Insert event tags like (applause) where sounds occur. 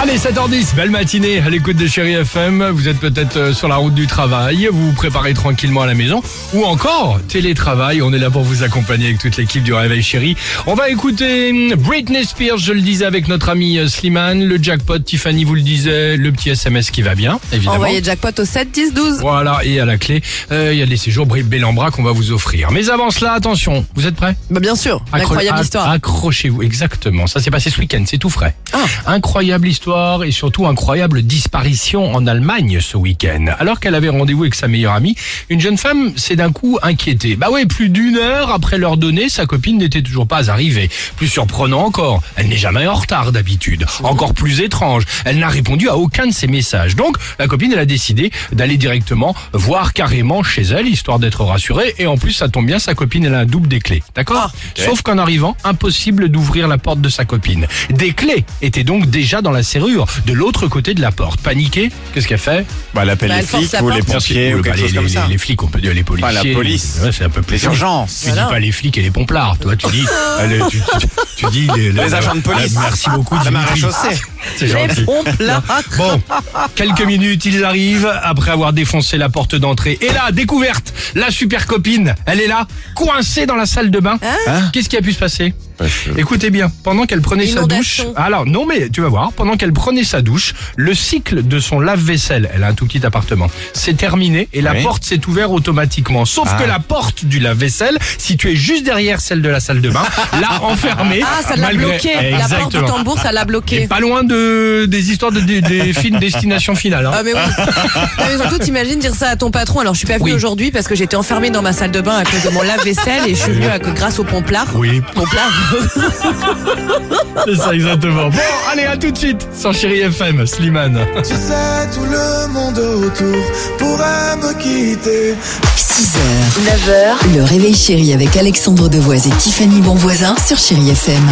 Allez, 7h10, belle matinée à l'écoute de Chéri FM. Vous êtes peut-être euh, sur la route du travail, vous vous préparez tranquillement à la maison, ou encore télétravail. On est là pour vous accompagner avec toute l'équipe du Réveil Chéri. On va écouter hum, Britney Spears, je le disais avec notre ami euh, Slimane, le jackpot, Tiffany vous le disait, le petit SMS qui va bien, évidemment. Envoyez jackpot au 7 10 12. Voilà, et à la clé, euh, il y a les séjours Bellambra qu'on va vous offrir. Mais avant cela, attention, vous êtes prêts? Bah bien sûr, Accro- incroyable histoire. Accrochez-vous, exactement. Ça s'est passé ce week-end, c'est tout frais. Ah. Incroyable histoire et surtout incroyable disparition en Allemagne ce week-end. Alors qu'elle avait rendez-vous avec sa meilleure amie, une jeune femme s'est d'un coup inquiétée. Bah ouais, plus d'une heure après leur donner, sa copine n'était toujours pas arrivée. Plus surprenant encore, elle n'est jamais en retard d'habitude. Encore plus étrange, elle n'a répondu à aucun de ses messages. Donc la copine, elle a décidé d'aller directement voir carrément chez elle, histoire d'être rassurée. Et en plus, ça tombe bien, sa copine, elle a un double des clés. D'accord Sauf qu'en arrivant, impossible d'ouvrir la porte de sa copine. Des clés étaient donc déjà dans la serrure, de l'autre côté de la porte. Paniquée, qu'est-ce qu'elle fait? Bah, elle appelle Bah, les elle flics la ou les pompiers bah, les, chose comme les- ça. les flics, on peut dire les policiers. Pas la police. Ouais, c'est un peu plus. Les urgences. Tu dis pas les flics et les pomplards, toi. Tu dis, (laughs) allez, tu, tu- tu dis les, Les agents de police. Ah, merci beaucoup. La Dimitri. maréchaussée. (laughs) C'est Les gentil. (laughs) Bon, quelques minutes, ils arrivent après avoir défoncé la porte d'entrée. Et là, découverte, la super copine, elle est là, coincée dans la salle de bain. Hein? Qu'est-ce qui a pu se passer? Écoutez bien, pendant qu'elle prenait sa douche. Alors, non, mais tu vas voir, pendant qu'elle prenait sa douche, le cycle de son lave-vaisselle, elle a un tout petit appartement, s'est terminé et la Oui. porte s'est ouverte automatiquement. Sauf Ah. que la porte du lave-vaisselle, située juste derrière celle de la salle de bain, (laughs) l'a enfermée. Ah, ça l'a malgré- bloqué. La porte du tambour, ça l'a Et bloqué. pas loin de, des histoires de, des, des (laughs) films Destination Finale. hein. Ah mais oui. Non, mais surtout t'imagines dire ça à ton patron. Alors je suis pas venue Oui. aujourd'hui parce que j'étais enfermée dans ma salle de bain à cause de mon lave-vaisselle et je suis venue grâce au pomplard. Oui, Pomplard. (laughs) c'est ça exactement. Bon, allez, à tout de suite sur Chéri FM, Slimane. Tu sais, tout le monde autour pourrait me quitter. 6h, 9h, le réveil chéri avec Alexandre Devoise et Tiffany Bonvoisin sur Chéri FM.